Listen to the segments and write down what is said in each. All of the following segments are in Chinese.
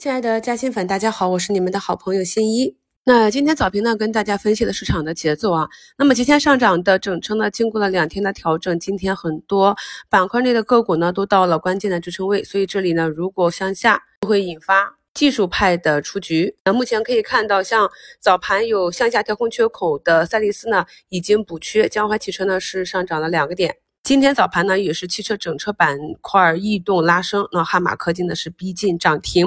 亲爱的嘉兴粉，大家好，我是你们的好朋友新一。那今天早评呢，跟大家分析了市场的节奏啊。那么今天上涨的整车呢，经过了两天的调整，今天很多板块内的个股呢，都到了关键的支撑位，所以这里呢，如果向下，就会引发技术派的出局。那目前可以看到，像早盘有向下调控缺口的赛力斯呢，已经补缺，江淮汽车呢是上涨了两个点。今天早盘呢，也是汽车整车板块异动拉升，那汉马科技呢是逼近涨停，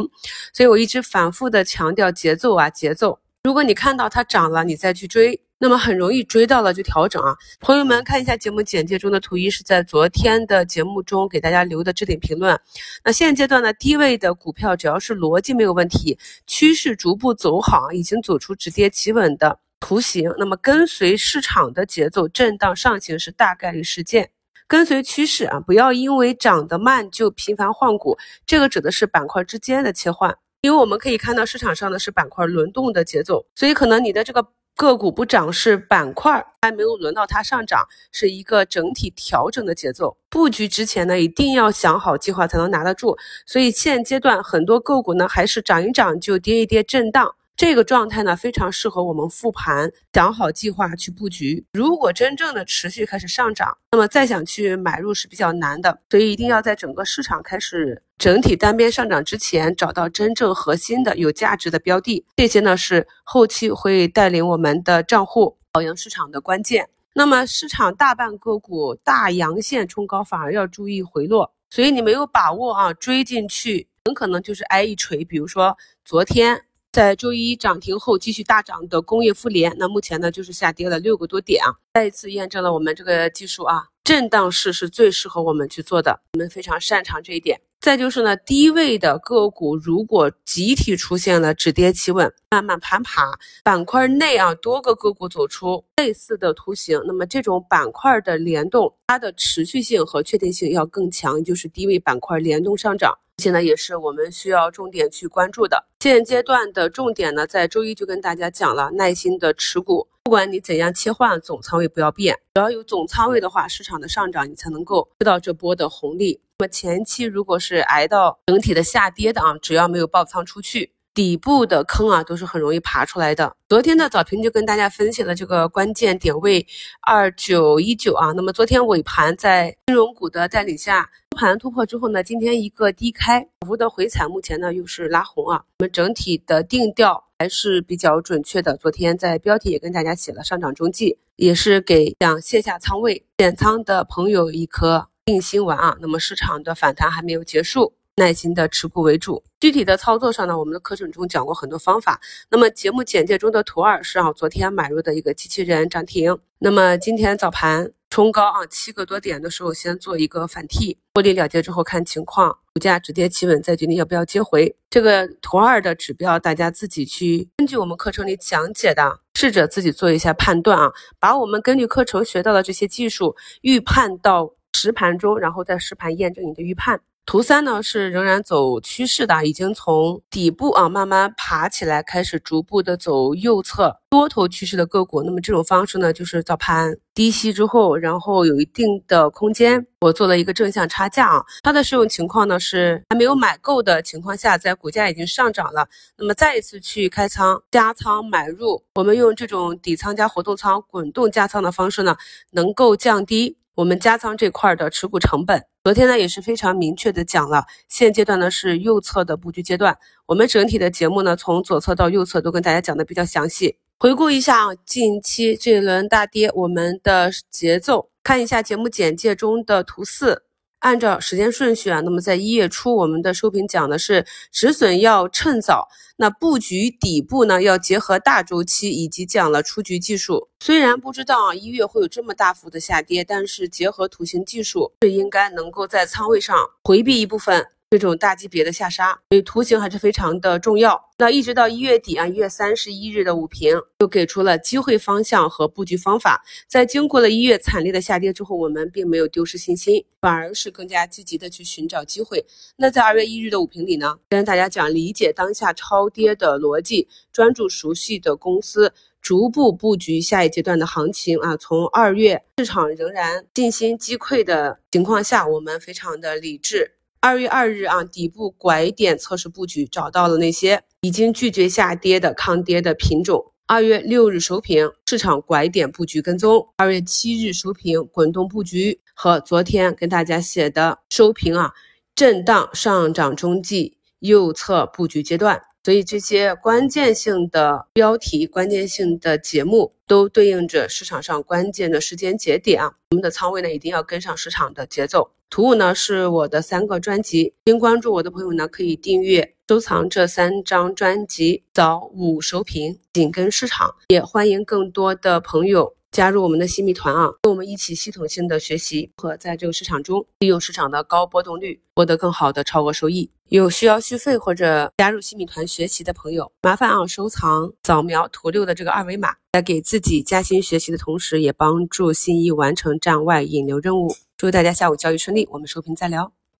所以我一直反复的强调节奏啊节奏。如果你看到它涨了，你再去追，那么很容易追到了就调整啊。朋友们看一下节目简介中的图一，是在昨天的节目中给大家留的置顶评论。那现阶段呢，低位的股票只要是逻辑没有问题，趋势逐步走好，已经走出止跌企稳的图形，那么跟随市场的节奏震荡上行是大概率事件。跟随趋势啊，不要因为涨得慢就频繁换股。这个指的是板块之间的切换，因为我们可以看到市场上的是板块轮动的节奏，所以可能你的这个个股不涨是板块还没有轮到它上涨，是一个整体调整的节奏。布局之前呢，一定要想好计划才能拿得住。所以现阶段很多个股呢，还是涨一涨就跌一跌震荡。这个状态呢，非常适合我们复盘，想好计划去布局。如果真正的持续开始上涨，那么再想去买入是比较难的。所以一定要在整个市场开始整体单边上涨之前，找到真正核心的有价值的标的。这些呢是后期会带领我们的账户跑赢市场的关键。那么市场大半个股大阳线冲高，反而要注意回落。所以你没有把握啊，追进去很可能就是挨一锤。比如说昨天。在周一涨停后继续大涨的工业富联，那目前呢就是下跌了六个多点啊，再一次验证了我们这个技术啊，震荡市是最适合我们去做的，我们非常擅长这一点。再就是呢，低位的个股如果集体出现了止跌企稳、慢慢攀爬，板块内啊多个个股走出类似的图形，那么这种板块的联动，它的持续性和确定性要更强，就是低位板块联动上涨。现在也是我们需要重点去关注的。现阶段的重点呢，在周一就跟大家讲了，耐心的持股，不管你怎样切换，总仓位不要变。只要有总仓位的话，市场的上涨你才能够吃到这波的红利。那么前期如果是挨到整体的下跌的啊，只要没有爆仓出去。底部的坑啊，都是很容易爬出来的。昨天的早评就跟大家分析了这个关键点位二九一九啊。那么昨天尾盘在金融股的带领下，收盘突破之后呢，今天一个低开，小幅的回踩，目前呢又是拉红啊。我们整体的定调还是比较准确的。昨天在标题也跟大家写了上涨中继，也是给想卸下仓位减仓的朋友一颗定心丸啊。那么市场的反弹还没有结束。耐心的持股为主，具体的操作上呢，我们的课程中讲过很多方法。那么节目简介中的图二是啊，昨天买入的一个机器人涨停。那么今天早盘冲高啊，七个多点的时候，先做一个反替，获利了结之后看情况，股价止跌企稳，再决定要不要接回。这个图二的指标，大家自己去根据我们课程里讲解的，试着自己做一下判断啊，把我们根据课程学到的这些技术预判到实盘中，然后在实盘验证你的预判。图三呢是仍然走趋势的，已经从底部啊慢慢爬起来，开始逐步的走右侧多头趋势的个股。那么这种方式呢，就是早盘低吸之后，然后有一定的空间，我做了一个正向差价啊。它的适用情况呢是还没有买够的情况下，在股价已经上涨了，那么再一次去开仓加仓买入，我们用这种底仓加活动仓滚动加仓的方式呢，能够降低。我们加仓这块的持股成本，昨天呢也是非常明确的讲了，现阶段呢是右侧的布局阶段。我们整体的节目呢，从左侧到右侧都跟大家讲的比较详细。回顾一下，近期这一轮大跌我们的节奏，看一下节目简介中的图四。按照时间顺序啊，那么在一月初，我们的收评讲的是止损要趁早，那布局底部呢要结合大周期，以及讲了出局技术。虽然不知道啊一月会有这么大幅的下跌，但是结合图形技术，是应该能够在仓位上回避一部分。这种大级别的下杀，所以图形还是非常的重要。那一直到一月底啊，一月三十一日的午评就给出了机会方向和布局方法。在经过了一月惨烈的下跌之后，我们并没有丢失信心，反而是更加积极的去寻找机会。那在二月一日的午评里呢，跟大家讲理解当下超跌的逻辑，专注熟悉的公司，逐步布局下一阶段的行情啊。从二月市场仍然信心击溃的情况下，我们非常的理智。二月二日啊，底部拐点测试布局，找到了那些已经拒绝下跌的抗跌的品种。二月六日收评，市场拐点布局跟踪；二月七日收评，滚动布局和昨天跟大家写的收评啊，震荡上涨中继右侧布局阶段。所以这些关键性的标题、关键性的节目，都对应着市场上关键的时间节点啊。我们的仓位呢，一定要跟上市场的节奏。图五呢是我的三个专辑，新关注我的朋友呢可以订阅、收藏这三张专辑，早午收评，紧跟市场。也欢迎更多的朋友。加入我们的新米团啊，跟我们一起系统性的学习和在这个市场中利用市场的高波动率获得更好的超额收益。有需要续费或者加入新米团学习的朋友，麻烦啊收藏扫描图六的这个二维码，在给自己加薪学习的同时，也帮助新一完成站外引流任务。祝大家下午交易顺利，我们收评再聊。